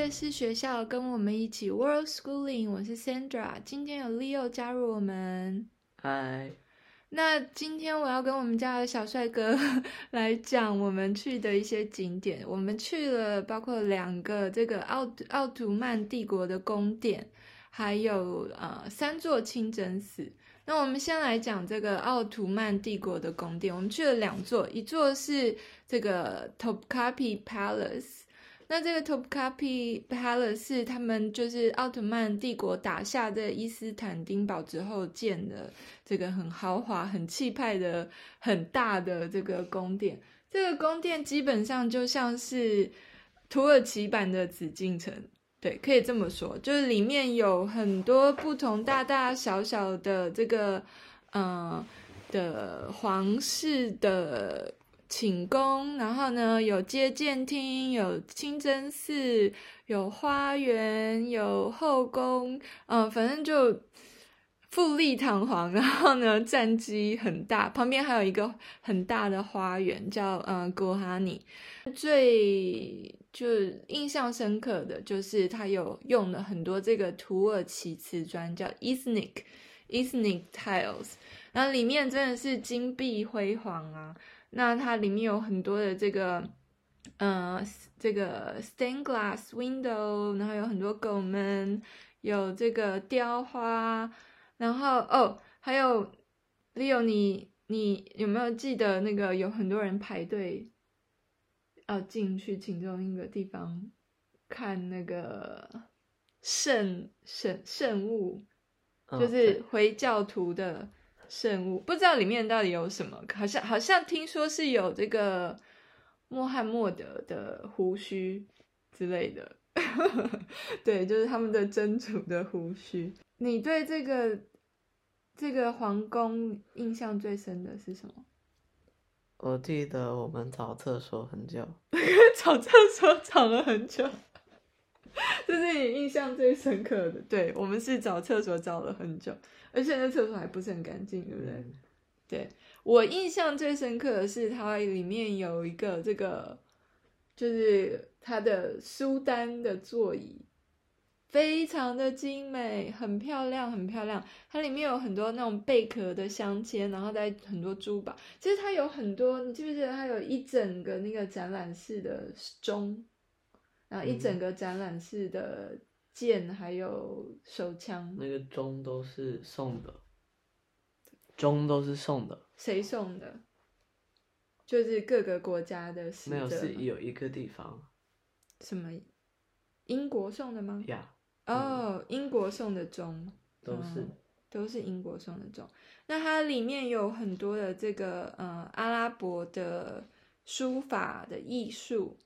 界是学校，跟我们一起 World Schooling。我是 Sandra，今天有 Leo 加入我们。嗨。那今天我要跟我们家的小帅哥 来讲我们去的一些景点。我们去了包括两个这个奥奥图曼帝国的宫殿，还有呃三座清真寺。那我们先来讲这个奥图曼帝国的宫殿。我们去了两座，一座是这个 Topkapi Palace。那这个 Topkapi Palace 是他们就是奥特曼帝国打下这伊斯坦丁堡之后建的这个很豪华、很气派的很大的这个宫殿。这个宫殿基本上就像是土耳其版的紫禁城，对，可以这么说，就是里面有很多不同大大小小的这个嗯、呃、的皇室的。寝宫，然后呢，有接见厅，有清真寺，有花园，有后宫，嗯，反正就富丽堂皇。然后呢，战绩很大，旁边还有一个很大的花园，叫嗯古哈尼。最就印象深刻的就是他有用了很多这个土耳其瓷砖，叫 Iznik Iznik Tiles，然后里面真的是金碧辉煌啊。那它里面有很多的这个，呃，这个 stained glass window，然后有很多狗门，有这个雕花，然后哦，还有 Leo，你你有没有记得那个有很多人排队要进去其中一个地方看那个圣圣圣物，就是回教徒的。圣物不知道里面到底有什么，好像好像听说是有这个穆罕默德的胡须之类的，对，就是他们的真主的胡须。你对这个这个皇宫印象最深的是什么？我记得我们找厕所很久，找厕所找了很久，这是你印象最深刻的。对，我们是找厕所找了很久。而且那厕所还不是很干净，对不对？嗯、对，我印象最深刻的是它里面有一个这个，就是它的苏丹的座椅，非常的精美，很漂亮，很漂亮。它里面有很多那种贝壳的镶嵌，然后带很多珠宝。其实它有很多，你记不记得它有一整个那个展览室的钟，然后一整个展览室的。剑还有手枪，那个钟都是送的，钟都是送的。谁送的？就是各个国家的。没有，是有一个地方。什么？英国送的吗？呀。哦，英国送的钟。都是。嗯，都是英国送的钟。那它里面有很多的这个呃阿拉伯的书法的艺术。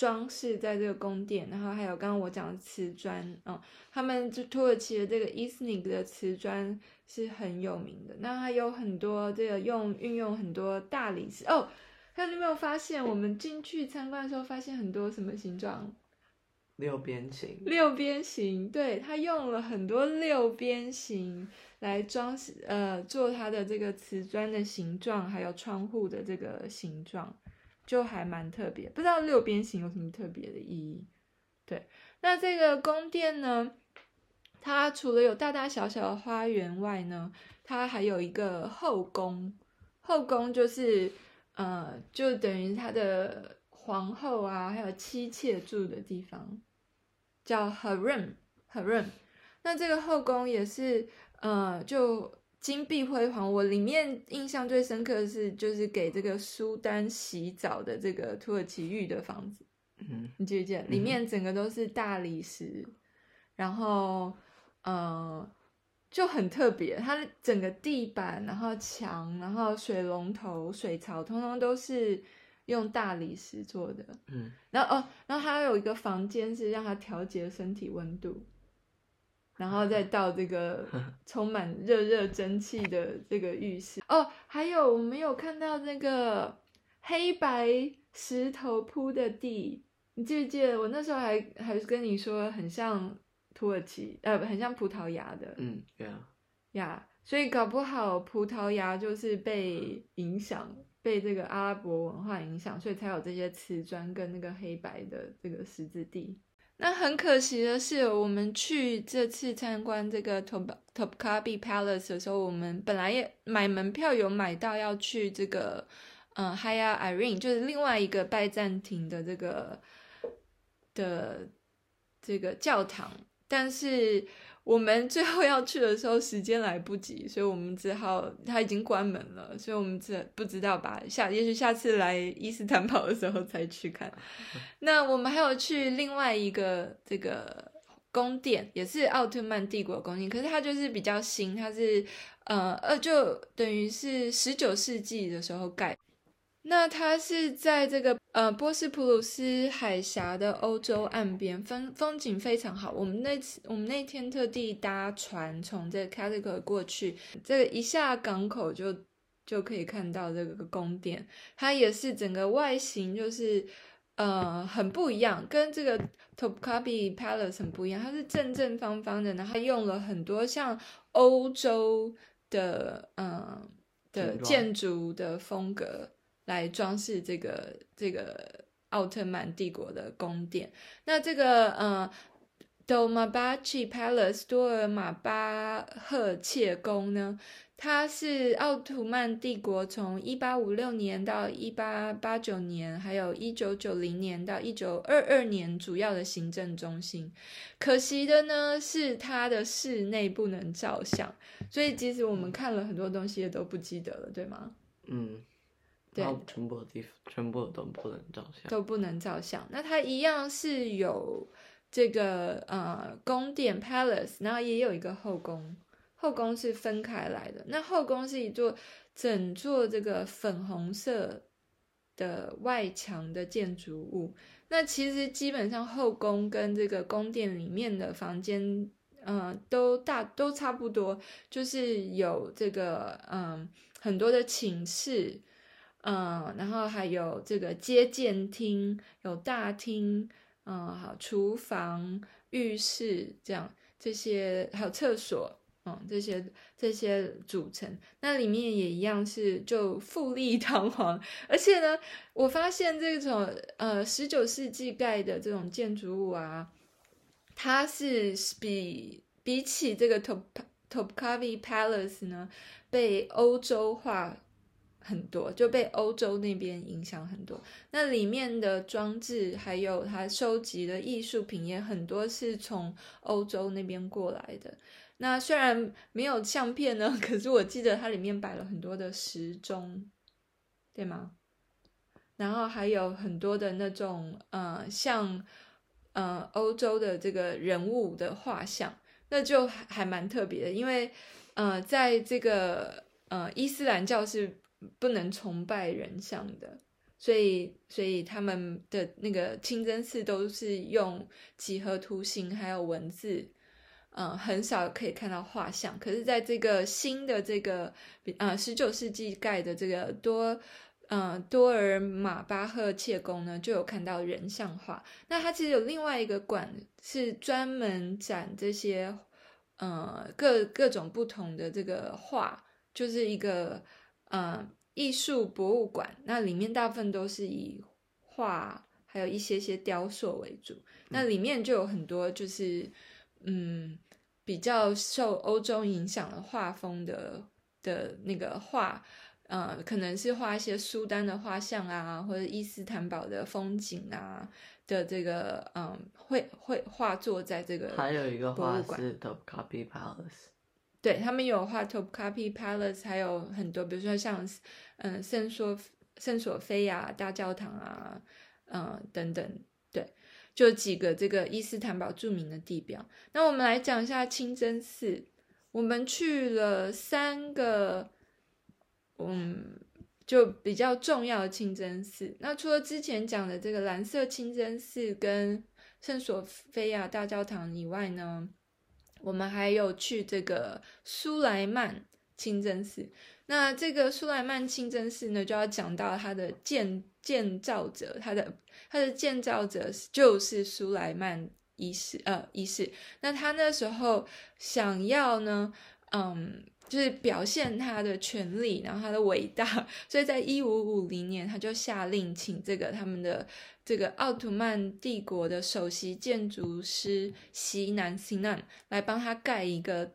装饰在这个宫殿，然后还有刚刚我讲的瓷砖，嗯，他们就土耳其的这个伊斯尼的瓷砖是很有名的。那还有很多这个用运用很多大理石哦。还有你有没有发现，我们进去参观的时候发现很多什么形状？六边形。六边形，对，他用了很多六边形来装饰，呃，做它的这个瓷砖的形状，还有窗户的这个形状。就还蛮特别，不知道六边形有什么特别的意义。对，那这个宫殿呢，它除了有大大小小的花园外呢，它还有一个后宫。后宫就是呃，就等于它的皇后啊，还有妻妾住的地方，叫 harem harem。那这个后宫也是呃，就。金碧辉煌，我里面印象最深刻的是，就是给这个苏丹洗澡的这个土耳其浴的房子。嗯，你记不记得？里面整个都是大理石，嗯、然后，呃，就很特别。它整个地板，然后墙，然后水龙头、水槽，通通都是用大理石做的。嗯，然后哦，然后还有一个房间是让它调节身体温度。然后再到这个 充满热热蒸汽的这个浴室哦，还有我们有看到那个黑白石头铺的地，你记不记得？我那时候还还是跟你说很像土耳其，呃，很像葡萄牙的。嗯，对啊，呀，所以搞不好葡萄牙就是被影响，被这个阿拉伯文化影响，所以才有这些瓷砖跟那个黑白的这个十字地。那很可惜的是，我们去这次参观这个 Top Topkapi Palace 的时候，我们本来也买门票有买到要去这个，嗯，Hagia Irene，就是另外一个拜占庭的这个的这个教堂，但是。我们最后要去的时候，时间来不及，所以我们只好，它已经关门了，所以我们只不知道吧，下，也许下次来伊斯坦堡的时候再去看。那我们还有去另外一个这个宫殿，也是奥特曼帝国宫殿，可是它就是比较新，它是呃呃，就等于是十九世纪的时候盖。那它是在这个呃波斯普鲁斯海峡的欧洲岸边，风风景非常好。我们那次我们那天特地搭船从这个 Karakol 过去，这个一下港口就就可以看到这个宫殿。它也是整个外形就是呃很不一样，跟这个 Topkapi Palace 很不一样。它是正正方方的，然后用了很多像欧洲的嗯、呃、的建筑的风格。来装饰这个这个奥特曼帝国的宫殿。那这个呃，Dolmabahce Palace 多尔玛巴赫切宫呢，它是奥图曼帝国从一八五六年到一八八九年，还有一九九零年到一九二二年主要的行政中心。可惜的呢，是它的室内不能照相，所以即使我们看了很多东西，也都不记得了，对吗？嗯。对，全部的地方全部都不能照相，都不能照相。那它一样是有这个呃宫殿 palace，然后也有一个后宫，后宫是分开来的。那后宫是一座整座这个粉红色的外墙的建筑物。那其实基本上后宫跟这个宫殿里面的房间，嗯、呃，都大都差不多，就是有这个嗯、呃、很多的寝室。嗯，然后还有这个接见厅，有大厅，嗯，好，厨房、浴室这样，这些还有厕所，嗯，这些这些组成，那里面也一样是就富丽堂皇，而且呢，我发现这种呃十九世纪盖的这种建筑物啊，它是比比起这个 Top Topkapi Palace 呢，被欧洲化。很多就被欧洲那边影响很多，那里面的装置还有他收集的艺术品也很多是从欧洲那边过来的。那虽然没有相片呢，可是我记得它里面摆了很多的时钟，对吗？然后还有很多的那种呃，像呃欧洲的这个人物的画像，那就还蛮特别的，因为呃，在这个呃伊斯兰教是。不能崇拜人像的，所以所以他们的那个清真寺都是用几何图形还有文字，嗯，很少可以看到画像。可是在这个新的这个呃十九世纪盖的这个多嗯多尔玛巴赫切宫呢，就有看到人像画。那它其实有另外一个馆是专门展这些呃各各种不同的这个画，就是一个。嗯，艺术博物馆，那里面大部分都是以画，还有一些些雕塑为主。那里面就有很多就是，嗯，比较受欧洲影响的画风的的那个画，呃，可能是画一些苏丹的画像啊，或者伊斯坦堡的风景啊的这个，嗯，绘绘画作在这个。还有一个画是 Topkapi Palace。对，他们有画 Topkapi Palace，还有很多，比如说像嗯圣索圣索菲亚大教堂啊，嗯等等，对，就几个这个伊斯坦堡著名的地标。那我们来讲一下清真寺，我们去了三个，嗯，就比较重要的清真寺。那除了之前讲的这个蓝色清真寺跟圣索菲亚大教堂以外呢，我们还有去这个苏莱曼清真寺，那这个苏莱曼清真寺呢，就要讲到它的建建造者，它的它的建造者就是苏莱曼一世，呃，一世。那他那时候想要呢，嗯，就是表现他的权力，然后他的伟大，所以在一五五零年，他就下令请这个他们的这个奥图曼帝国的首席建筑师西南西南来帮他盖一个。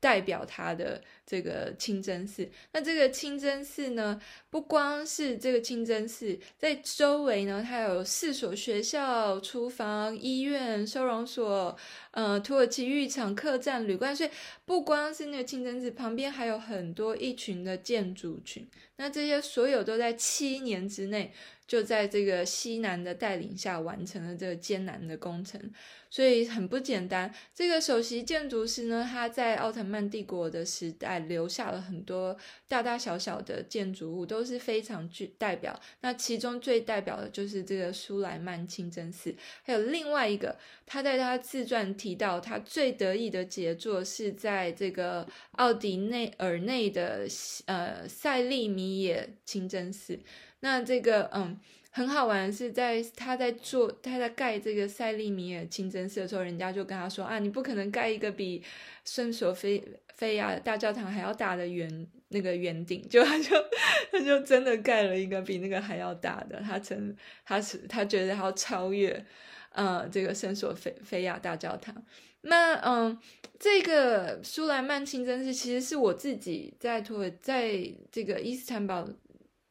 代表他的这个清真寺，那这个清真寺呢，不光是这个清真寺，在周围呢，它有四所学校、厨房、医院、收容所，呃，土耳其浴场、客栈、旅馆，所以不光是那个清真寺旁边，还有很多一群的建筑群，那这些所有都在七年之内。就在这个西南的带领下完成了这个艰难的工程，所以很不简单。这个首席建筑师呢，他在奥特曼帝国的时代留下了很多大大小小的建筑物，都是非常具代表。那其中最代表的就是这个苏莱曼清真寺，还有另外一个，他在他自传提到，他最得意的杰作是在这个奥迪内尔内的呃塞利米耶清真寺。那这个嗯，很好玩，是在他在做他在盖这个塞利米尔清真寺的时候，人家就跟他说啊，你不可能盖一个比圣索菲菲亚大教堂还要大的圆那个圆顶，就他就他就真的盖了一个比那个还要大的，他成他是他觉得他要超越呃这个圣索菲菲亚大教堂。那嗯，这个苏莱曼清真寺其实是我自己在托在这个伊斯坦堡。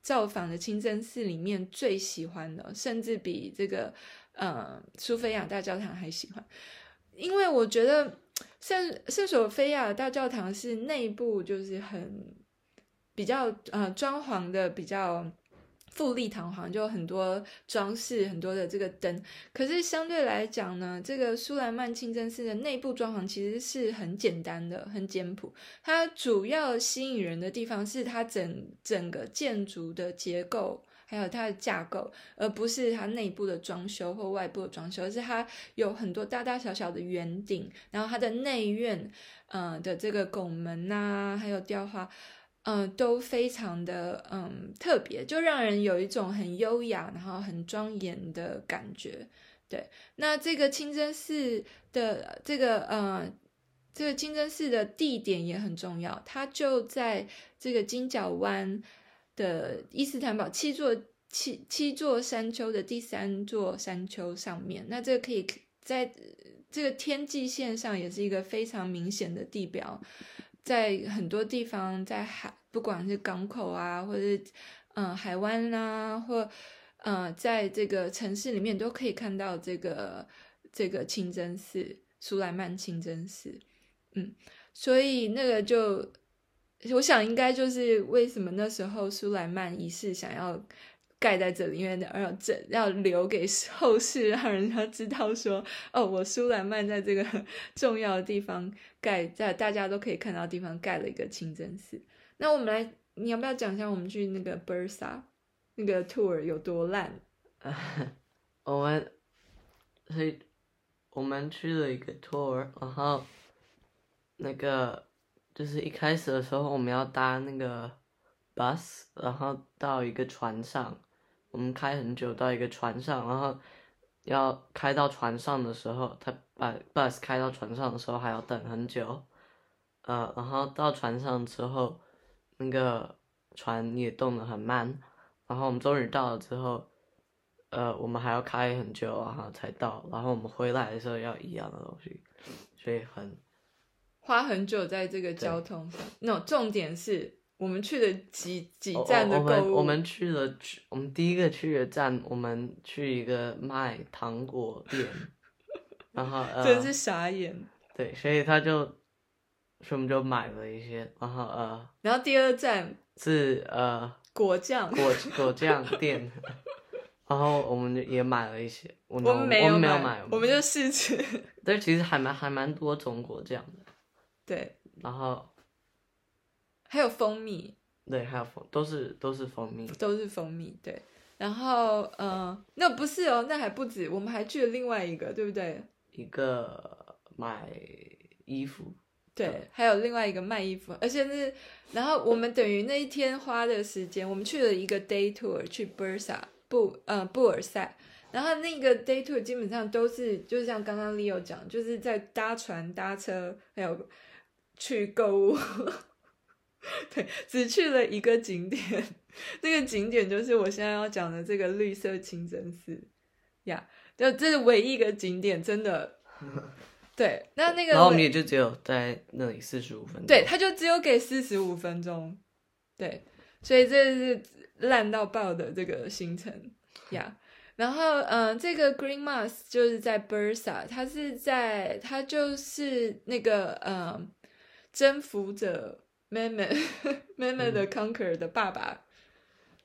造访的清真寺里面最喜欢的，甚至比这个呃苏菲亚大教堂还喜欢，因为我觉得圣圣索菲亚大教堂是内部就是很比较呃装潢的比较。富丽堂皇，就很多装饰，很多的这个灯。可是相对来讲呢，这个苏莱曼清真寺的内部装潢其实是很简单的，很简朴。它主要吸引人的地方是它整整个建筑的结构，还有它的架构，而不是它内部的装修或外部的装修，而是它有很多大大小小的圆顶，然后它的内院，呃的这个拱门呐、啊，还有雕花。嗯、都非常的嗯特别，就让人有一种很优雅，然后很庄严的感觉。对，那这个清真寺的这个呃这个清真寺的地点也很重要，它就在这个金角湾的伊斯坦堡七座七七座山丘的第三座山丘上面。那这个可以在这个天际线上也是一个非常明显的地标。在很多地方，在海，不管是港口啊，或者是嗯、海湾啊，或呃，在这个城市里面，都可以看到这个这个清真寺苏莱曼清真寺。嗯，所以那个就，我想应该就是为什么那时候苏莱曼一世想要。盖在这里，因为要这要留给后世，让人家知道说，哦，我苏莱曼在这个 重要的地方盖，在大家都可以看到的地方盖了一个清真寺。那我们来，你要不要讲一下我们去那个 Bursa 那个 tour 有多烂？我们所以我们去了一个 tour，然后那个就是一开始的时候我们要搭那个 bus，然后到一个船上。我们开很久到一个船上，然后要开到船上的时候，他把 bus 开到船上的时候还要等很久，呃，然后到船上之后，那个船也动得很慢，然后我们终于到了之后，呃，我们还要开很久然后才到，然后我们回来的时候要一样的东西，所以很花很久在这个交通上。那、no, 重点是。我们去的几几站的购物？我们我们去了去，我们第一个去的站，我们去一个卖糖果店，然后呃，真是傻眼。对，所以他就，所以我们就买了一些，然后呃，然后第二站是呃果酱果果酱店，然后我们就也买了一些，我们没有买，我们没有买，我们就试吃。但其实还蛮还蛮多种果酱的。对，然后。还有蜂蜜，对，还有蜂，都是都是蜂蜜，都是蜂蜜，对。然后，嗯、呃，那不是哦，那还不止，我们还去了另外一个，对不对？一个买衣服，对，对还有另外一个卖衣服，而且是，然后我们等于那一天花的时间，我们去了一个 day tour 去 Bursa 布，呃，布尔塞，然后那个 day tour 基本上都是，就像刚刚 Leo 讲，就是在搭船、搭车，还有去购物。对，只去了一个景点，这个景点就是我现在要讲的这个绿色清真寺呀，yeah, 就这是唯一一个景点，真的。对，那那个，然后我们也就只有在那里四十五分钟。对，他就只有给四十五分钟。对，所以这是烂到爆的这个行程呀。Yeah. 然后，嗯、呃，这个 Green Mosque 就是在 Bursa，它是在，它就是那个，嗯、呃，征服者 Mehmed Mehmed the Conqueror 的爸爸，嗯、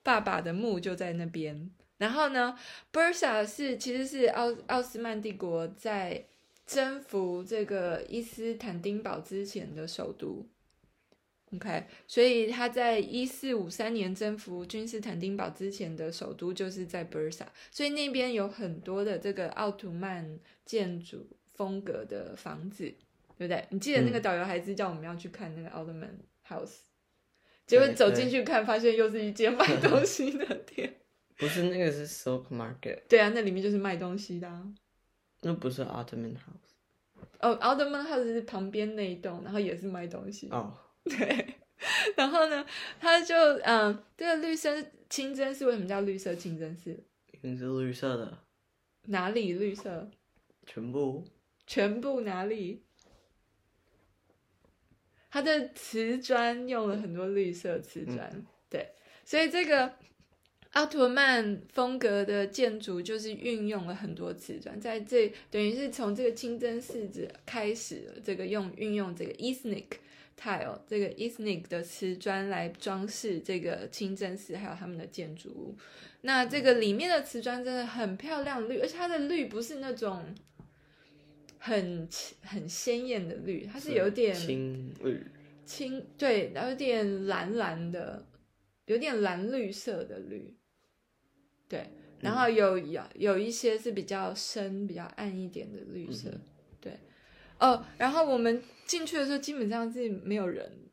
爸爸的墓就在那边。然后呢，Bursa 是其实是奥奥斯曼帝国在征服这个伊斯坦丁堡之前的首都。OK，所以他在一四五三年征服君士坦丁堡之前的首都就是在 Bursa，所以那边有很多的这个奥图曼建筑风格的房子，对不对？你记得那个导游还是叫我们要去看那个 Ottoman House，嗯、结果走进去看，发现又是一间卖 东西的店。不是那个是 Silk Market。对啊，那里面就是卖东西的、啊。那不是 Ottoman House。哦，Ottoman House 是旁边那一栋，然后也是卖东西。哦。对，然后呢，他就嗯，这个绿色清真寺为什么叫绿色清真寺？因为是绿色的。哪里绿色？全部。全部哪里？它的瓷砖用了很多绿色瓷砖，嗯、对，所以这个奥图曼风格的建筑就是运用了很多瓷砖，在这等于是从这个清真寺子开始了这个用运用这个 Ethnic tile 这个 Ethnic 的瓷砖来装饰这个清真寺，还有他们的建筑物。那这个里面的瓷砖真的很漂亮绿，而且它的绿不是那种很很鲜艳的绿，它是有点青绿，青对，然后有点蓝蓝的，有点蓝绿色的绿。对，然后有有有一些是比较深、比较暗一点的绿色。嗯哦，然后我们进去的时候基本上是没有人，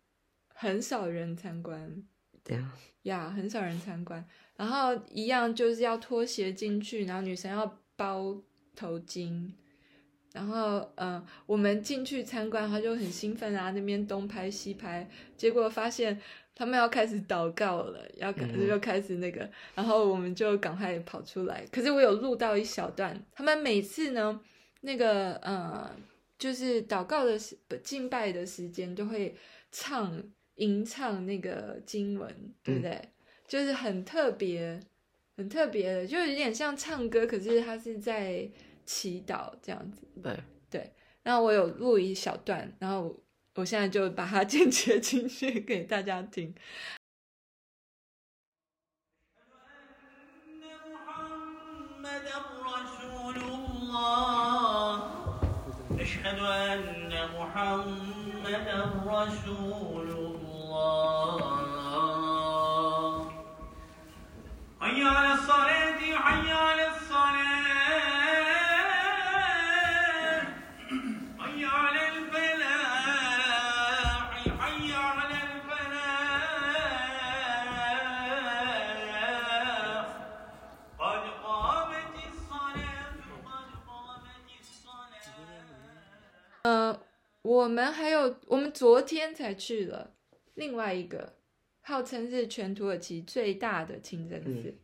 很少人参观。对啊，呀，很少人参观。然后一样就是要脱鞋进去，然后女生要包头巾。然后嗯、呃，我们进去参观，他就很兴奋啊，那边东拍西拍，结果发现他们要开始祷告了，要开始就开始那个，然后我们就赶快跑出来。可是我有录到一小段，他们每次呢，那个呃。就是祷告的时、敬拜的时间，就会唱吟唱那个经文，对不对？嗯、就是很特别、很特别的，就有点像唱歌，可是他是在祈祷这样子。对对。然后我有录一小段，然后我现在就把它 剪切进去给大家听。我们还有，我们昨天才去了另外一个，号称是全土耳其最大的清真寺，嗯、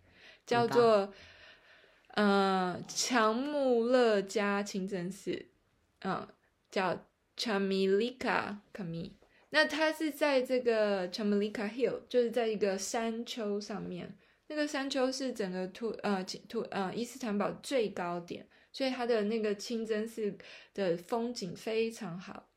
叫做呃强穆勒加清真寺，嗯，叫 Chamilika Kami。那它是在这个 Chamilika Hill，就是在一个山丘上面，那个山丘是整个土呃土呃伊斯坦堡最高点，所以它的那个清真寺的风景非常好。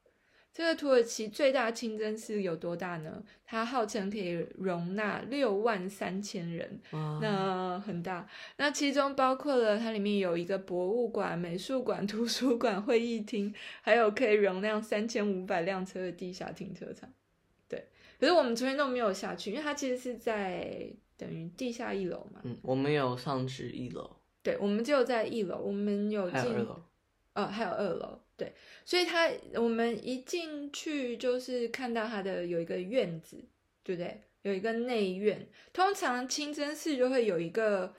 这个土耳其最大清真寺有多大呢？它号称可以容纳六万三千人，那很大。那其中包括了它里面有一个博物馆、美术馆、图书馆、会议厅，还有可以容量三千五百辆车的地下停车场。对，可是我们昨天都没有下去，因为它其实是在等于地下一楼嘛。嗯，我们有上去一楼。对，我们就在一楼，我们有进。哦，还有二楼，对，所以他我们一进去就是看到他的有一个院子，对不对？有一个内院，通常清真寺就会有一个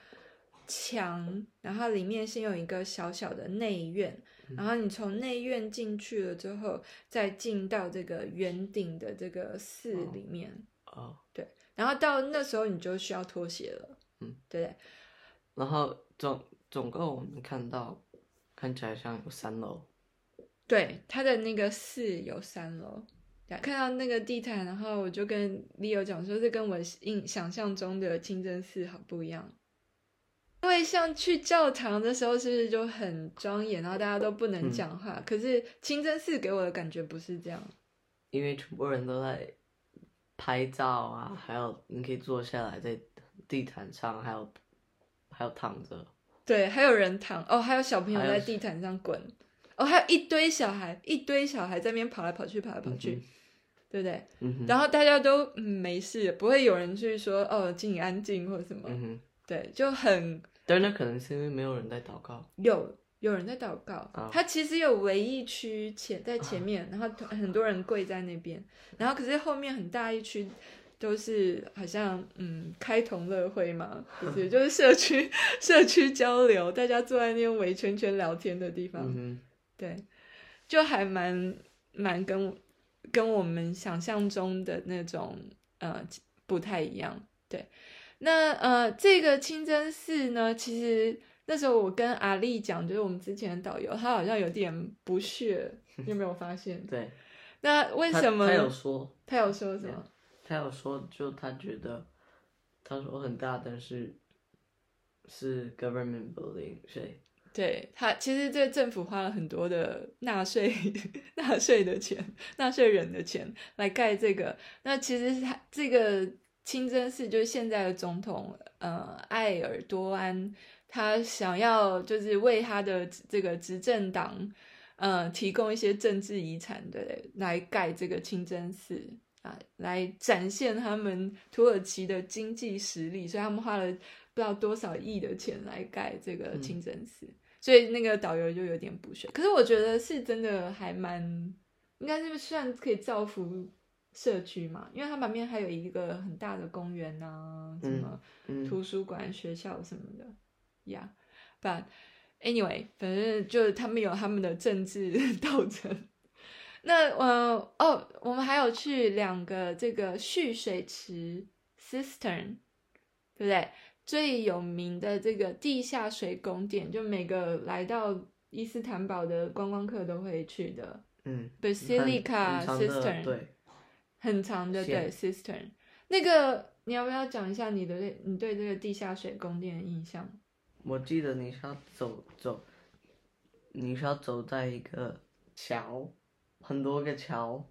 墙，然后里面先有一个小小的内院，然后你从内院进去了之后，再进到这个圆顶的这个寺里面。哦，对，然后到那时候你就需要脱鞋了，嗯，对。然后总总共我们看到看起来像有三楼，对，他的那个寺有三楼，看到那个地毯，然后我就跟 Leo 讲说，这跟我印想象中的清真寺很不一样。因为像去教堂的时候，是不是就很庄严，然后大家都不能讲话？嗯、可是清真寺给我的感觉不是这样，因为全部人都在拍照啊，还有你可以坐下来在地毯上，还有还有躺着，对，还有人躺哦，还有小朋友在地毯上滚，哦，还有一堆小孩，一堆小孩在那边跑来跑去，跑来跑去，嗯、对不对？嗯、然后大家都、嗯、没事，不会有人去说哦，请你安静或者什么。嗯对，就很，但那可能是因为没有人在祷告。有有人在祷告，啊、他其实有唯一区前在前面，啊、然后很多人跪在那边，然后可是后面很大一区都是好像嗯开同乐会嘛，不是 就是社区社区交流，大家坐在那边围圈圈聊天的地方。嗯、哼对，就还蛮蛮跟跟我们想象中的那种呃不太一样，对。那呃，这个清真寺呢，其实那时候我跟阿丽讲，就是我们之前的导游，他好像有点不屑，你有没有发现？对。那为什么？他，他有说，他有说什么？他有说，就他觉得，他说很大，但是是 government building，所以对他其实这个政府花了很多的纳税 纳税的钱，纳税人的钱来盖这个。那其实他这个。清真寺就是现在的总统，呃，埃尔多安，他想要就是为他的这个执政党，呃，提供一些政治遗产，对，来盖这个清真寺啊，来展现他们土耳其的经济实力，所以他们花了不知道多少亿的钱来盖这个清真寺，嗯、所以那个导游就有点不屑。可是我觉得是真的还蛮，应该是算可以造福。社区嘛，因为它旁边还有一个很大的公园啊，什么图书馆、学校什么的，Yeah，but anyway，反正就是他们有他们的政治 斗争。那呃哦，我们还有去两个这个蓄水池 cistern，对不对？最有名的这个地下水宫殿，就每个来到伊斯坦堡的观光客都会去的。嗯，Basilica cistern，对。很长的，对线，cistern，那个你要不要讲一下你的你对这个地下水宫殿的印象？我记得你是要走走，你是要走在一个桥，很多个桥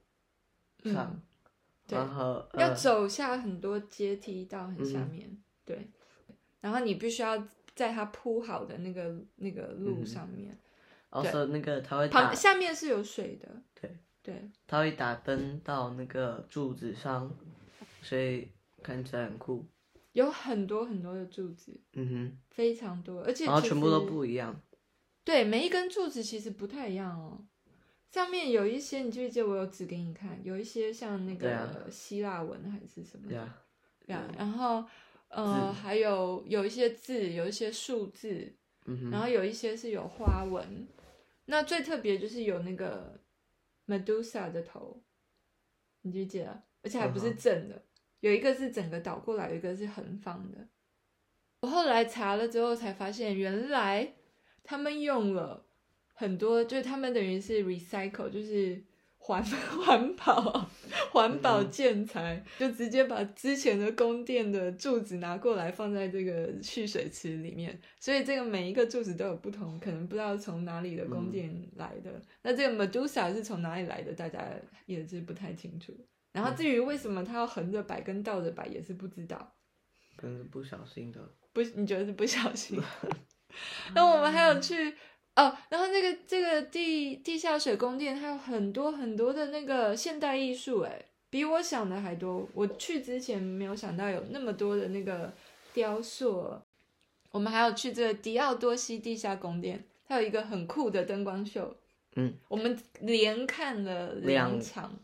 上，嗯、对然后要走下很多阶梯到很下面，嗯、对，然后你必须要在它铺好的那个那个路上面，哦，是那个它会旁下面是有水的，对。对，它会打灯到那个柱子上，所以看起来很酷。有很多很多的柱子，嗯哼，非常多，而且然后全部都不一样。对，每一根柱子其实不太一样哦。上面有一些，你记不记得我有指给你看？有一些像那个希腊文还是什么的，对啊。然后呃，还有有一些字，有一些数字，嗯，然后有一些是有花纹。那最特别就是有那个。Medusa 的头，你记不记得？而且还不是正的，嗯、有一个是整个倒过来，有一个是横放的。我后来查了之后才发现，原来他们用了很多，就是他们等于是 recycle，就是。环 环保环保建材，嗯、就直接把之前的宫殿的柱子拿过来放在这个蓄水池里面，所以这个每一个柱子都有不同，可能不知道从哪里的宫殿来的。嗯、那这个 Medusa 是从哪里来的，大家也是不太清楚。然后至于为什么它要横着摆跟倒着摆，也是不知道。可能是不小心的。不，你觉得是不小心？那我们还有去。哦，然后那个这个地地下水宫殿，它有很多很多的那个现代艺术，哎，比我想的还多。我去之前没有想到有那么多的那个雕塑。我们还有去这个迪奥多西地下宫殿，它有一个很酷的灯光秀。嗯，我们连看了两场，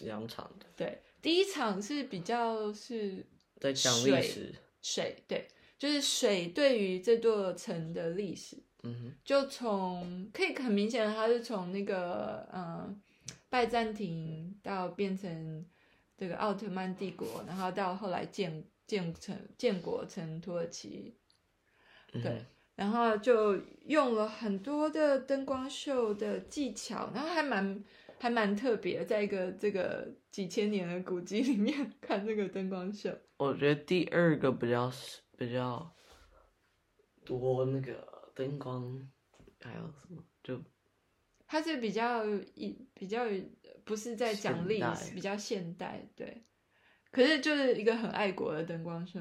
两场的。对，第一场是比较是在讲历史，水，对，就是水对于这座城的历史。嗯，就从可以很明显的，它是从那个嗯、呃、拜占庭到变成这个奥特曼帝国，然后到后来建建成建国成土耳其，对，嗯、然后就用了很多的灯光秀的技巧，然后还蛮还蛮特别，在一个这个几千年的古迹里面看这个灯光秀。我觉得第二个比较比较多那个灯光，还有什么就。它是比较一比较不是在讲历史，比较现代，对。可是就是一个很爱国的灯光秀。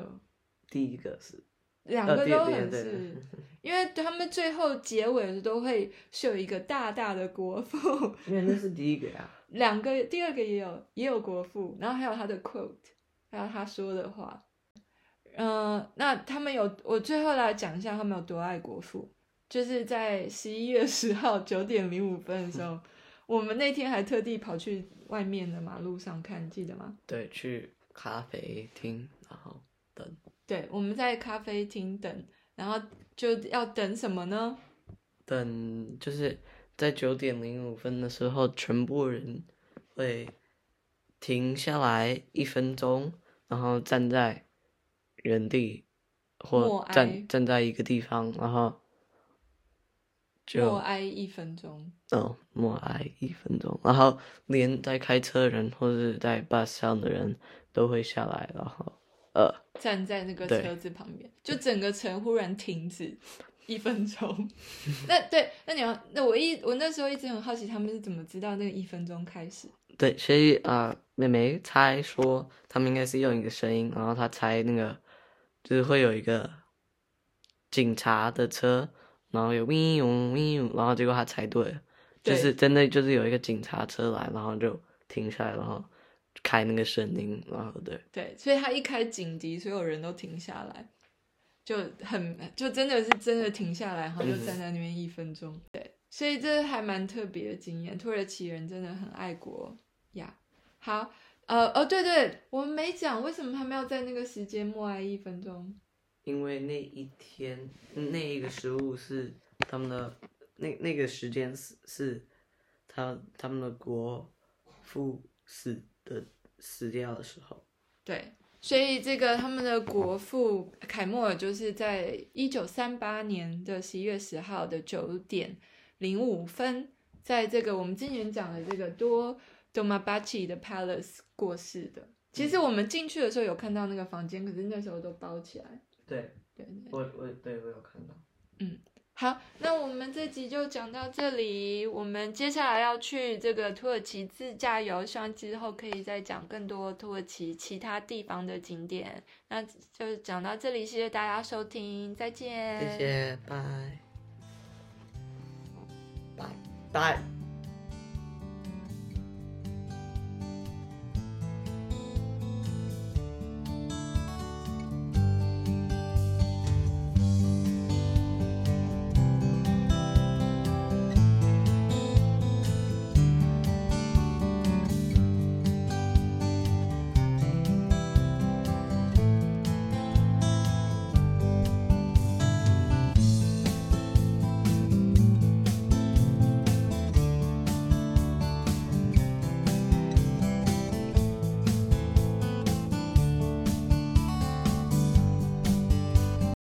第一个是，两个都很是，因为他们最后结尾的都会秀一个大大的国父。因为那是第一个呀。两个，第二个也有也有国父，然后还有他的 quote，还有他说的话。嗯、呃，那他们有，我最后来讲一下他们有多爱国父。就是在十一月十号九点零五分的时候，我们那天还特地跑去外面的马路上看，记得吗？对，去咖啡厅，然后等。对，我们在咖啡厅等，然后就要等什么呢？等，就是在九点零五分的时候，全部人会停下来一分钟，然后站在原地，或站站在一个地方，然后就。默哀一分钟。哦，默哀一分钟，然后连在开车的人或者在 bus 上的人都会下来，然后呃站在那个车子旁边，就整个城忽然停止 一分钟。那对，那你要那我一我那时候一直很好奇，他们是怎么知道那个一分钟开始？对，所以啊、呃，妹妹猜说他们应该是用一个声音，然后她猜那个就是会有一个警察的车。然后有咪哟咪哟，然后结果他猜对了，就是真的就是有一个警察车来，然后就停下来，然后开那个声音，然后对对，所以他一开警笛，所有人都停下来，就很就真的是真的停下来，然后就站在那边一分钟，嗯、对，所以这还蛮特别的经验。土耳其人真的很爱国呀。好，呃哦对对，我们没讲为什么他们要在那个时间默哀一分钟。因为那一天那一个食物是他们的那那个时间是是他他们的国父死的死掉的时候，对，所以这个他们的国父凯莫尔就是在一九三八年的十一月十号的九点零五分，在这个我们今年讲的这个多多马巴奇的 Palace 过世的。其实我们进去的时候有看到那个房间，可是那时候都包起来。对对，我我对我有看到。嗯，好，那我们这集就讲到这里。我们接下来要去这个土耳其自驾游，希望之后可以再讲更多土耳其其他地方的景点。那就讲到这里，谢谢大家收听，再见。谢谢，拜拜拜。